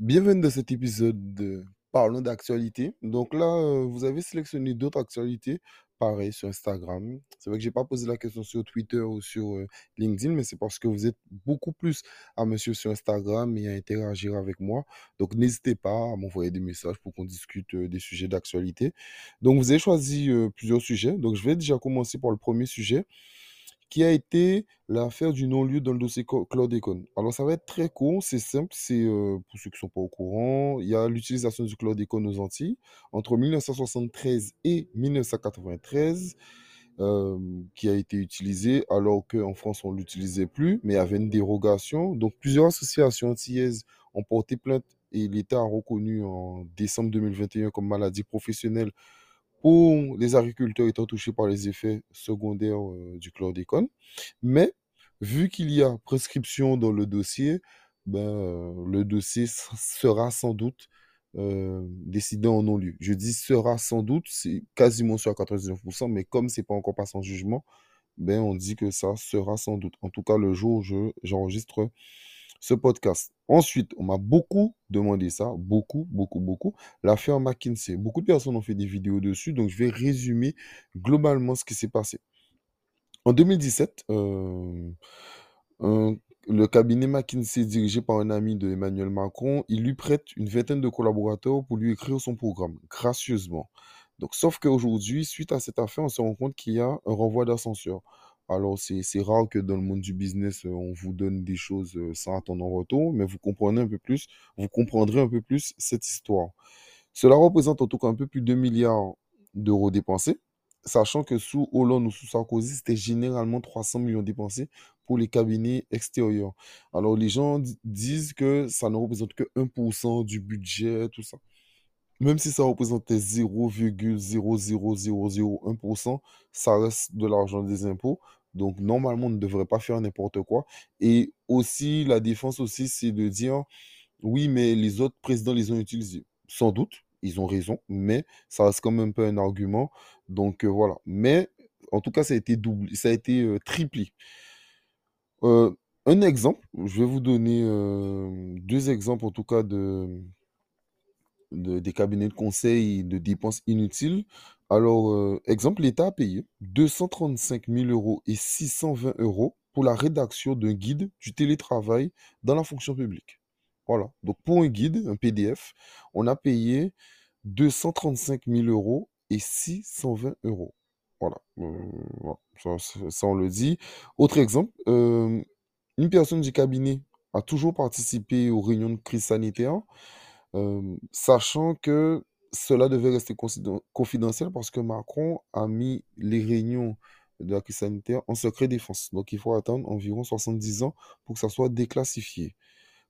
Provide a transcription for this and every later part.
Bienvenue dans cet épisode de Parlons d'actualité. Donc là, euh, vous avez sélectionné d'autres actualités, pareil sur Instagram. C'est vrai que j'ai pas posé la question sur Twitter ou sur euh, LinkedIn, mais c'est parce que vous êtes beaucoup plus à me suivre sur Instagram et à interagir avec moi. Donc n'hésitez pas à m'envoyer des messages pour qu'on discute euh, des sujets d'actualité. Donc vous avez choisi plusieurs sujets. Donc je vais déjà commencer par le premier sujet qui a été l'affaire du non-lieu dans le dossier Co- chlordécone. Alors, ça va être très court, c'est simple, c'est euh, pour ceux qui ne sont pas au courant, il y a l'utilisation du chlordécone aux Antilles entre 1973 et 1993 euh, qui a été utilisé alors qu'en France, on ne l'utilisait plus, mais avait une dérogation. Donc, plusieurs associations antillaises ont porté plainte et l'État a reconnu en décembre 2021 comme maladie professionnelle les agriculteurs étant touchés par les effets secondaires euh, du chlordécone. Mais vu qu'il y a prescription dans le dossier, ben, euh, le dossier sera sans doute euh, décidé en non-lieu. Je dis sera sans doute, c'est quasiment sûr à 99%, mais comme c'est pas encore passé en jugement, ben, on dit que ça sera sans doute. En tout cas, le jour où je, j'enregistre ce podcast. Ensuite, on m'a beaucoup demandé ça, beaucoup, beaucoup, beaucoup. L'affaire McKinsey. Beaucoup de personnes ont fait des vidéos dessus, donc je vais résumer globalement ce qui s'est passé. En 2017, euh, le cabinet McKinsey, dirigé par un ami de Emmanuel Macron, il lui prête une vingtaine de collaborateurs pour lui écrire son programme, gracieusement. Donc, sauf qu'aujourd'hui, suite à cette affaire, on se rend compte qu'il y a un renvoi d'ascenseur. Alors, c'est, rare que dans le monde du business, euh, on vous donne des choses euh, sans attendre en retour, mais vous comprenez un peu plus, vous comprendrez un peu plus cette histoire. Cela représente en tout cas un peu plus de 2 milliards d'euros dépensés, sachant que sous Hollande ou sous Sarkozy, c'était généralement 300 millions dépensés pour les cabinets extérieurs. Alors les gens di- disent que ça ne représente que 1% du budget, tout ça. Même si ça représentait 0,00001%, ça reste de l'argent des impôts. Donc normalement, on ne devrait pas faire n'importe quoi. Et aussi, la défense aussi, c'est de dire oui, mais les autres présidents les ont utilisés. Sans doute, ils ont raison, mais ça reste quand même un peu un argument. Donc euh, voilà. Mais en tout cas, ça a été doublé, ça a été euh, triplé. Euh, un exemple, je vais vous donner deux exemples en tout cas de, de- des cabinets de conseil de dépenses inutiles. Alors, euh, exemple, l'État a payé 235 000 euros et 620 euros pour la rédaction d'un guide du télétravail dans la fonction publique. Voilà. Donc, pour un guide, un PDF, on a payé 235 000 euros et 620 euros. Voilà. Euh, ça, on le dit. Autre exemple, euh, une personne du cabinet a toujours participé aux réunions de crise sanitaire sachant que cela devait rester confidentiel parce que Macron a mis les réunions de la crise sanitaire en secret défense. Donc il faut attendre environ 70 ans pour que ça soit déclassifié.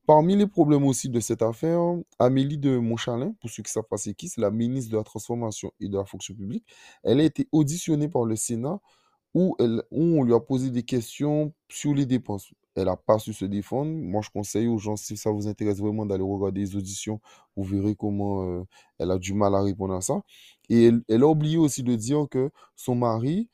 Parmi les problèmes aussi de cette affaire, Amélie de Montchalin, pour ceux qui savent pas c'est qui, c'est la ministre de la Transformation et de la Fonction publique, elle a été auditionnée par le Sénat où on lui a posé des questions sur les dépenses. Elle n'a pas su se défendre. Moi, je conseille aux gens, si ça vous intéresse vraiment, d'aller regarder les auditions. Vous verrez comment euh, elle a du mal à répondre à ça. Et elle, a oublié aussi de dire que son mari,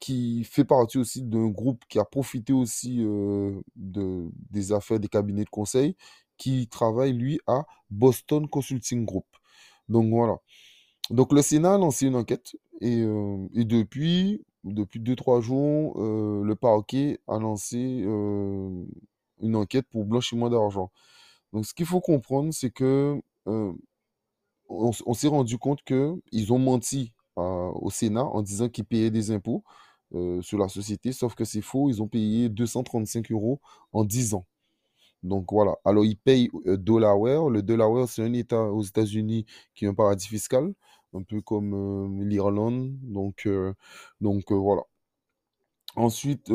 qui fait partie aussi d'un groupe qui a profité aussi euh, de, des affaires des cabinets de conseil, qui travaille, lui, à Boston Consulting Group. Donc voilà. Donc le Sénat a lancé une enquête et, euh, et depuis, depuis deux trois jours, euh, le parquet a lancé euh, une enquête pour blanchiment d'argent. Donc ce qu'il faut comprendre, c'est que euh, on, s'est rendu compte que ils ont menti au Sénat en disant qu'ils payaient des impôts sur la société, sauf que c'est faux, ils ont payé 235 euros en 10 ans. Donc voilà. Alors, ils payent Delaware. Le Delaware, c'est un État aux États-Unis qui est un paradis fiscal, un peu comme euh, l'Irlande. Donc, euh, donc euh, voilà. Ensuite,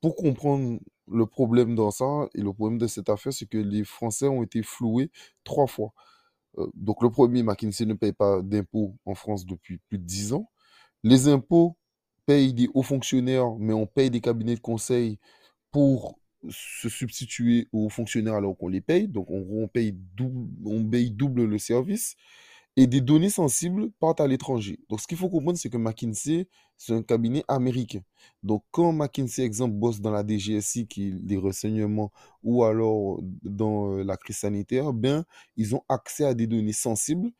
pour comprendre le problème dans ça et le problème de cette affaire, c'est que les Français ont été floués trois fois. Donc, le premier, McKinsey ne paye pas d'impôts en France depuis plus de 10 ans. Les impôts payent des hauts fonctionnaires, mais on paye des cabinets de conseil pour se substituer aux fonctionnaires alors qu'on les paye. Donc, on paye double, on paye double le service. Et des données sensibles partent à l'étranger. Donc, ce qu'il faut comprendre, c'est que McKinsey, c'est un cabinet américain. Donc, quand McKinsey, exemple, bosse dans la DGSI, qui est des renseignements, ou alors dans euh, la crise sanitaire, ben, ils ont accès à des données sensibles,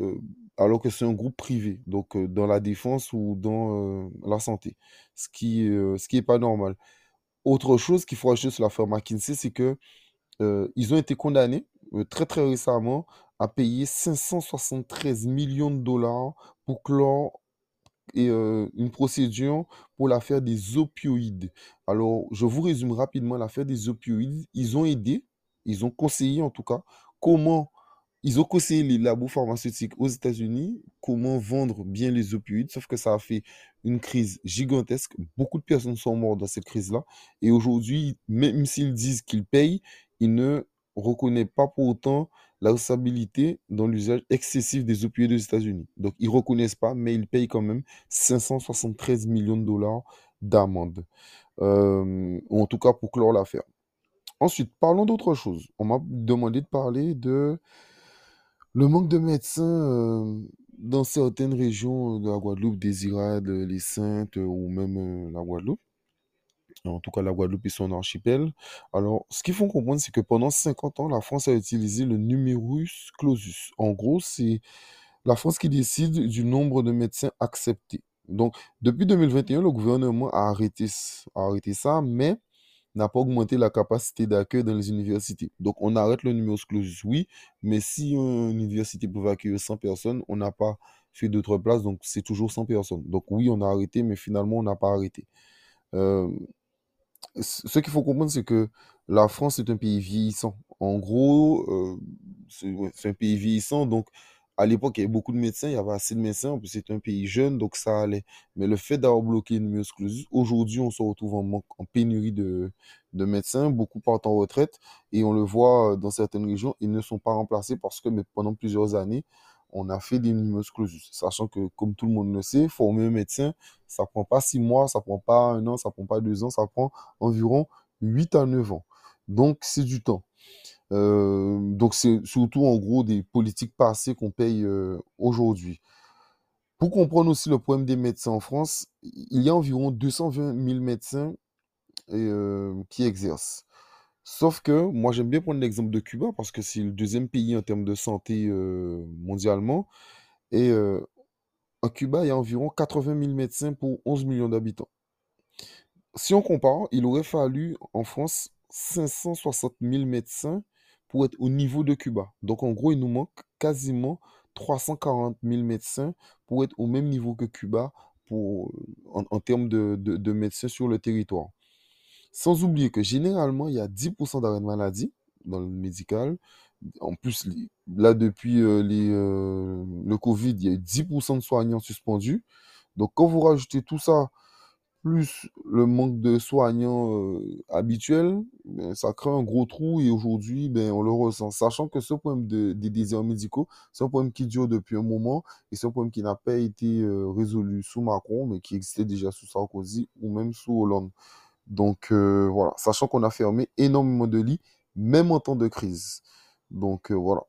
euh, alors que c'est un groupe privé, donc euh, dans la défense ou dans la santé, ce qui ce qui est pas normal. Autre chose qu'il faut ajouter sur l'affaire McKinsey, c'est que ils ont été condamnés très très récemment à payer 573 millions de dollars pour clore et, une procédure pour l'affaire des opioïdes. Alors, je vous résume rapidement l'affaire des opioïdes. Ils ont aidé, ils ont conseillé en tout cas, comment ils ont conseillé les labos pharmaceutiques aux États-Unis comment vendre bien les opioïdes, sauf que ça a fait une crise gigantesque. Beaucoup de personnes sont mortes dans cette crise-là. Et aujourd'hui, même s'ils disent qu'ils payent, ils ne reconnaissent pas pour autant la responsabilité dans l'usage excessif des opioïdes aux États-Unis. Donc, ils ne reconnaissent pas, mais ils payent quand même 573 millions de dollars d'amende. Euh, ou en tout cas pour clore l'affaire. Ensuite, parlons d'autre chose. On m'a demandé de parler de le manque de médecins euh, dans certaines régions de la Guadeloupe, Désirade, les Saintes ou même euh, la Guadeloupe en tout cas la Guadeloupe et son archipel. Alors, ce qu'il faut comprendre, c'est que pendant 50 ans, la France a utilisé le numerus clausus. En gros, c'est la France qui décide du nombre de médecins acceptés. Donc, depuis 2021, le gouvernement a arrêté, arrêté ça, mais n'a pas augmenté la capacité d'accueil dans les universités. Donc, on arrête le numerus clausus, oui, mais si une université pouvait accueillir 100 personnes, on n'a pas fait d'autres places, donc c'est toujours 100 personnes. Donc, oui, on a arrêté, mais finalement, on n'a pas arrêté. Euh, ce qu'il faut comprendre, c'est que la France est un pays vieillissant. En gros, euh, c'est un pays vieillissant. Donc, à l'époque, il y avait beaucoup de médecins, il y avait assez de médecins. En plus, c'est un pays jeune, donc ça allait. Mais le fait d'avoir bloqué une myosclerosis, aujourd'hui, on se retrouve en pénurie de, de médecins. Beaucoup partent en retraite. Et on le voit euh, dans certaines régions, ils ne sont pas remplacés parce que mais pendant plusieurs années, on a fait des numerus clausus. Sachant que, comme tout le monde le sait, former un médecin, ça prend pas six mois, ça prend pas un an, ça prend pas deux ans, ça prend environ 8 à 9 ans. Donc, c'est du temps. Euh, donc, c'est surtout en gros des politiques passées qu'on paye euh, aujourd'hui. Pour comprendre aussi le problème des médecins en France, il y a environ 220 000 médecins euh, qui exercent. Sauf que moi, j'aime bien prendre l'exemple de Cuba parce que c'est le deuxième pays en termes de santé euh, mondialement. Et euh, en Cuba, il y a environ 80 000 médecins pour 11 millions d'habitants. Si on compare, il aurait fallu en France 560 000 médecins pour être au niveau de Cuba. Donc en gros, il nous manque quasiment 340 000 médecins pour être au même niveau que Cuba en, termes de médecins sur le territoire. Sans oublier que généralement, il y a 10% d'arrêt de maladie dans le médical. En plus, là, depuis euh, euh, le Covid, il y a eu 10% de soignants suspendus. Donc, quand vous rajoutez tout ça, plus le manque de soignants euh, habituels, ben, ça crée un gros trou et aujourd'hui, ben, on le ressent. Sachant que ce problème de, des déserts médicaux, c'est un problème qui dure depuis un moment et c'est un problème qui n'a pas été résolu sous Macron, mais qui existait déjà sous Sarkozy ou même sous Hollande. Donc euh, voilà, sachant qu'on a fermé énormément de lits, même en temps de crise. Donc euh, voilà.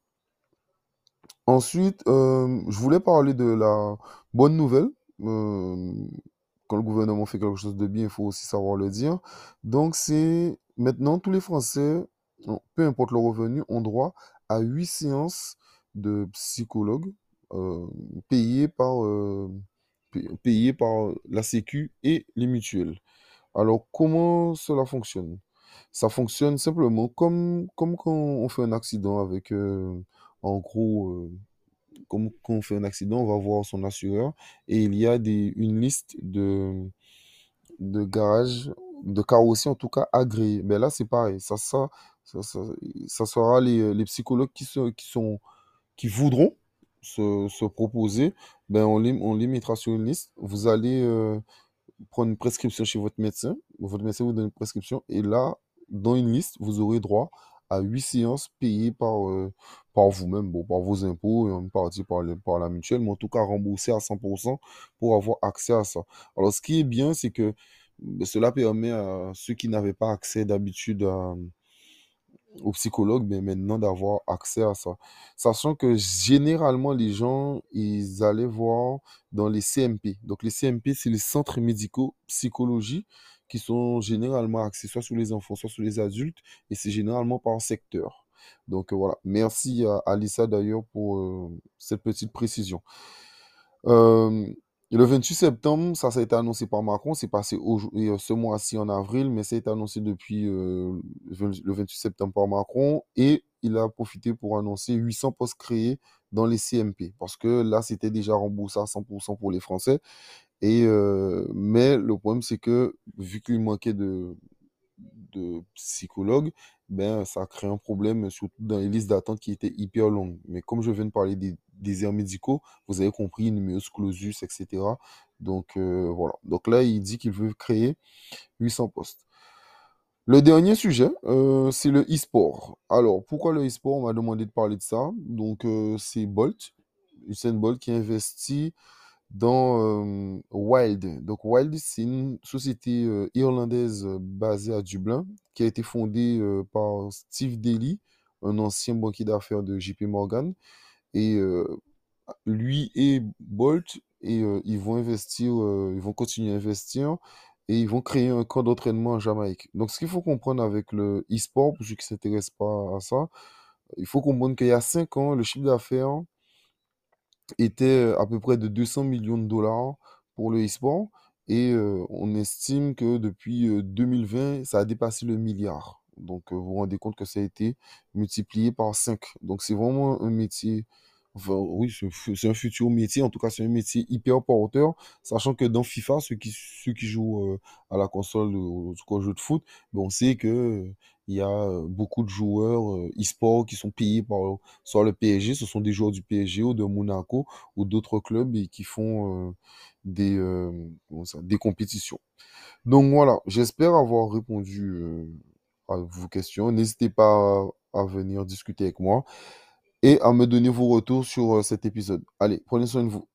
Ensuite, euh, je voulais parler de la bonne nouvelle. quand le gouvernement fait quelque chose de bien, il faut aussi savoir le dire. Donc c'est maintenant tous les Français, peu importe leur revenu, ont droit à 8 séances de psychologue payées par, payées par la Sécu et les mutuelles. Alors, comment cela fonctionne? Ça fonctionne simplement comme, comme quand on fait un accident avec, euh, en gros, euh, comme quand on fait un accident, on va voir son assureur et il y a des, une liste de, de garages, de carrossiers en tout cas agréés. Ben là, c'est pareil. Ça, ça, ça, ça, sera les, les psychologues qui, qui, sont, qui voudront se, se proposer. Ben on les mettra sur une liste. Vous allez. Euh, prendre une prescription chez votre médecin. Votre médecin vous donne une prescription. Et là, dans une liste, vous aurez droit à 8 séances payées par, euh, par vous-même, bon, par vos impôts, et en partie par, par la mutuelle, mais en tout cas remboursé à 100% pour avoir accès à ça. Alors, ce qui est bien, c'est que ben, cela permet à ceux qui n'avaient pas accès d'habitude à, aux psychologues mais maintenant d'avoir accès à ça. Sachant que généralement, les gens, ils allaient voir dans les CMP. Donc, les CMP, c'est les centres médicaux psychologie qui sont généralement axés soit sur les enfants, soit sur les adultes, et c'est généralement par secteur. Donc, euh, voilà. Merci à Alissa d'ailleurs pour euh, cette petite précision. Euh, le 28 septembre, ça, ça a été annoncé par Macron. C'est passé euh, ce mois-ci en avril, mais ça a été annoncé depuis euh, le 28 septembre par Macron. Et il a profité pour annoncer 800 postes créés dans les CMP. Parce que là, c'était déjà remboursé à 100% pour les Français. Et, mais le problème, c'est que vu qu'il manquait de, de psychologues, ben, ça crée un problème, surtout dans les listes d'attente qui étaient hyper longues. Mais comme je viens de parler des déserts médicaux, vous avez compris, numerus clausus, etc. Donc euh, voilà. Donc là, il dit qu'il veut créer 800 postes. Le dernier sujet, euh, c'est le e-sport. Alors, pourquoi le e-sport? On m'a demandé de parler de ça. Donc, euh, c'est Bolt, Usain Bolt, qui investit dans euh, Wild. Donc Wild, c'est une société euh, irlandaise euh, basée à Dublin qui a été fondée par Steve Daly, un ancien banquier d'affaires de JP Morgan. Et lui et Bolt, et, ils vont investir, ils vont continuer à investir et ils vont créer un camp d'entraînement en Jamaïque. Donc ce qu'il faut comprendre avec le e-sport, pour ceux qui ne s'intéressent pas à ça, il faut comprendre qu'il y a 5 ans, le chiffre d'affaires était à peu près de 200 millions de dollars pour le e-sport. Et on estime que depuis 2020, ça a dépassé le milliard. Donc vous vous rendez compte que ça a été multiplié par 5. Donc c'est vraiment un métier oui, c'est un futur métier. En tout cas, c'est un métier hyper porteur. Sachant que dans FIFA, ceux qui, ceux qui jouent euh, à la console ou au jeu de foot, on sait que euh, il y a beaucoup de joueurs e-sport qui sont payés par soit le PSG, ce sont des joueurs du PSG ou de Monaco ou d'autres clubs et qui font des, des compétitions. Donc voilà, j'espère avoir répondu à vos questions. N'hésitez pas à venir discuter avec moi et à me donner vos retours sur cet épisode. Allez, prenez soin de vous.